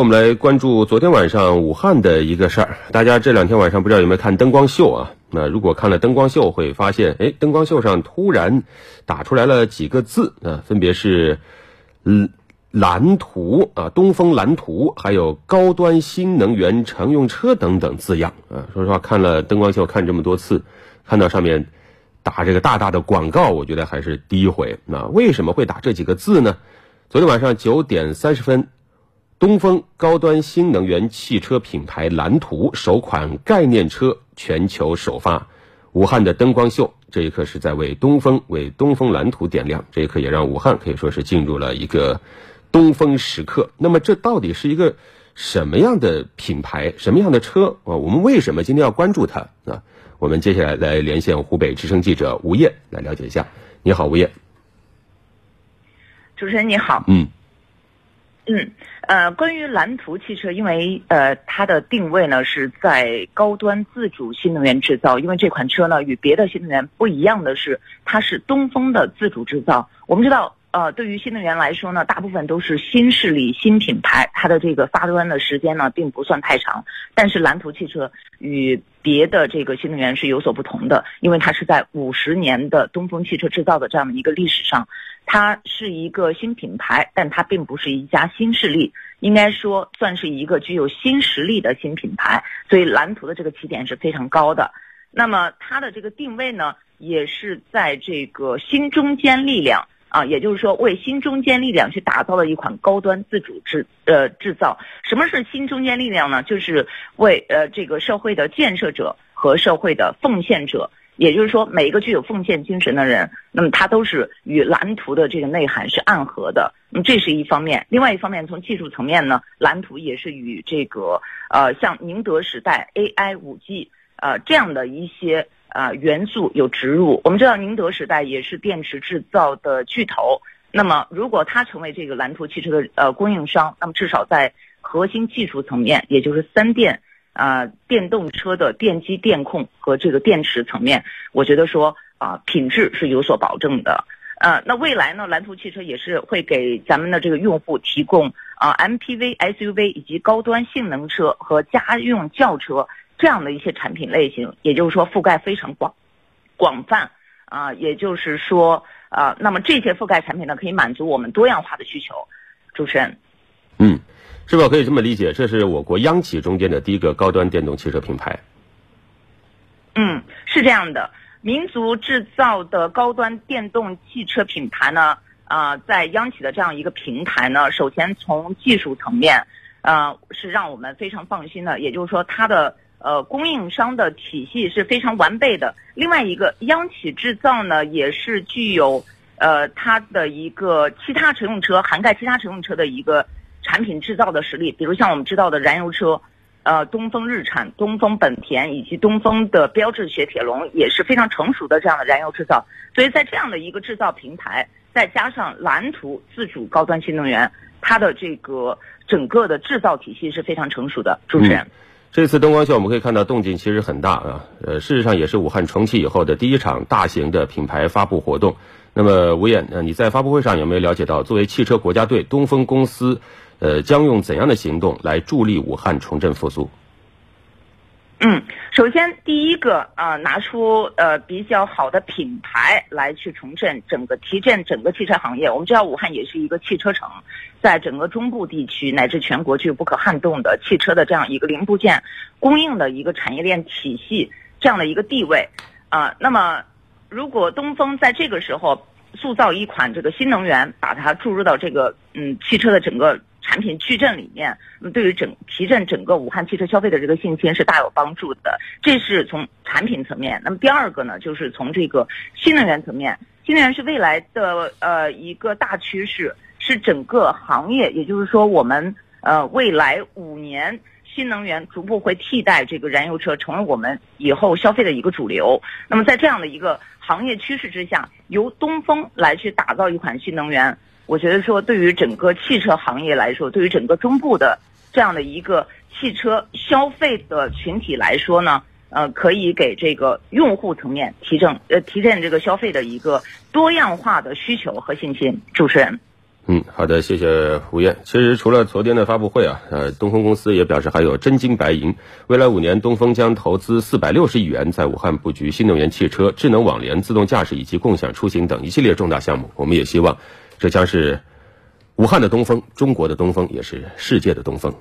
我们来关注昨天晚上武汉的一个事儿。大家这两天晚上不知道有没有看灯光秀啊？那如果看了灯光秀，会发现，哎，灯光秀上突然打出来了几个字啊，分别是“嗯蓝图”啊，“东风蓝图”，还有“高端新能源乘用车”等等字样啊。说实话，看了灯光秀看这么多次，看到上面打这个大大的广告，我觉得还是第一回。那为什么会打这几个字呢？昨天晚上九点三十分。东风高端新能源汽车品牌蓝图首款概念车全球首发，武汉的灯光秀这一刻是在为东风为东风蓝图点亮，这一刻也让武汉可以说是进入了一个东风时刻。那么这到底是一个什么样的品牌，什么样的车啊？我们为什么今天要关注它啊？我们接下来来连线湖北之声记者吴烨来了解一下。你好，吴烨。主持人你好。嗯。嗯，呃，关于蓝图汽车，因为呃它的定位呢是在高端自主新能源制造，因为这款车呢与别的新能源不一样的是，它是东风的自主制造。我们知道。呃，对于新能源来说呢，大部分都是新势力、新品牌，它的这个发端的时间呢，并不算太长。但是蓝图汽车与别的这个新能源是有所不同的，因为它是在五十年的东风汽车制造的这样的一个历史上，它是一个新品牌，但它并不是一家新势力，应该说算是一个具有新实力的新品牌。所以蓝图的这个起点是非常高的。那么它的这个定位呢，也是在这个新中坚力量。啊，也就是说，为新中坚力量去打造了一款高端自主制呃制造。什么是新中坚力量呢？就是为呃这个社会的建设者和社会的奉献者。也就是说，每一个具有奉献精神的人，那么他都是与蓝图的这个内涵是暗合的。那么这是一方面，另外一方面，从技术层面呢，蓝图也是与这个呃像宁德时代 AI 五 G 呃这样的一些。呃，元素有植入。我们知道宁德时代也是电池制造的巨头。那么，如果它成为这个蓝图汽车的呃供应商，那么至少在核心技术层面，也就是三电啊，电动车的电机、电控和这个电池层面，我觉得说啊，品质是有所保证的。呃，那未来呢，蓝图汽车也是会给咱们的这个用户提供啊 MPV、SUV 以及高端性能车和家用轿车。这样的一些产品类型，也就是说覆盖非常广广泛啊，也就是说啊，那么这些覆盖产品呢，可以满足我们多样化的需求。主持人，嗯，是否可以这么理解？这是我国央企中间的第一个高端电动汽车品牌。嗯，是这样的，民族制造的高端电动汽车品牌呢，啊，在央企的这样一个平台呢，首先从技术层面，呃，是让我们非常放心的，也就是说它的。呃，供应商的体系是非常完备的。另外一个，央企制造呢，也是具有呃它的一个其他乘用车涵盖其他乘用车的一个产品制造的实力。比如像我们知道的燃油车，呃，东风日产、东风本田以及东风的标致雪铁龙也是非常成熟的这样的燃油制造。所以在这样的一个制造平台，再加上蓝图自主高端新能源，它的这个整个的制造体系是非常成熟的。主持人。这次灯光秀我们可以看到动静其实很大啊，呃，事实上也是武汉重启以后的第一场大型的品牌发布活动。那么吴燕，呃，你在发布会上有没有了解到，作为汽车国家队，东风公司，呃，将用怎样的行动来助力武汉重振复苏？嗯，首先第一个啊，拿出呃比较好的品牌来去重振整个提振整个汽车行业。我们知道武汉也是一个汽车城，在整个中部地区乃至全国具有不可撼动的汽车的这样一个零部件供应的一个产业链体系这样的一个地位啊。那么，如果东风在这个时候塑造一款这个新能源，把它注入到这个嗯汽车的整个。产品矩阵里面，对于整提振整个武汉汽车消费的这个信心是大有帮助的。这是从产品层面。那么第二个呢，就是从这个新能源层面，新能源是未来的呃一个大趋势，是整个行业，也就是说我们呃未来五年新能源逐步会替代这个燃油车，成为我们以后消费的一个主流。那么在这样的一个行业趋势之下，由东风来去打造一款新能源。我觉得说对于整个汽车行业来说对于整个中部的这样的一个汽车消费的群体来说呢呃可以给这个用户层面提振呃提振这个消费的一个多样化的需求和信心。主持人。嗯好的谢谢胡艳其实除了昨天的发布会啊呃东风公司也表示还有真金白银。未来五年东风将投资四百六十亿元在武汉布局新能源汽车智能网联自动驾驶以及共享出行等一系列重大项目。我们也希望这将是武汉的东风中国的东风也是世界的东风。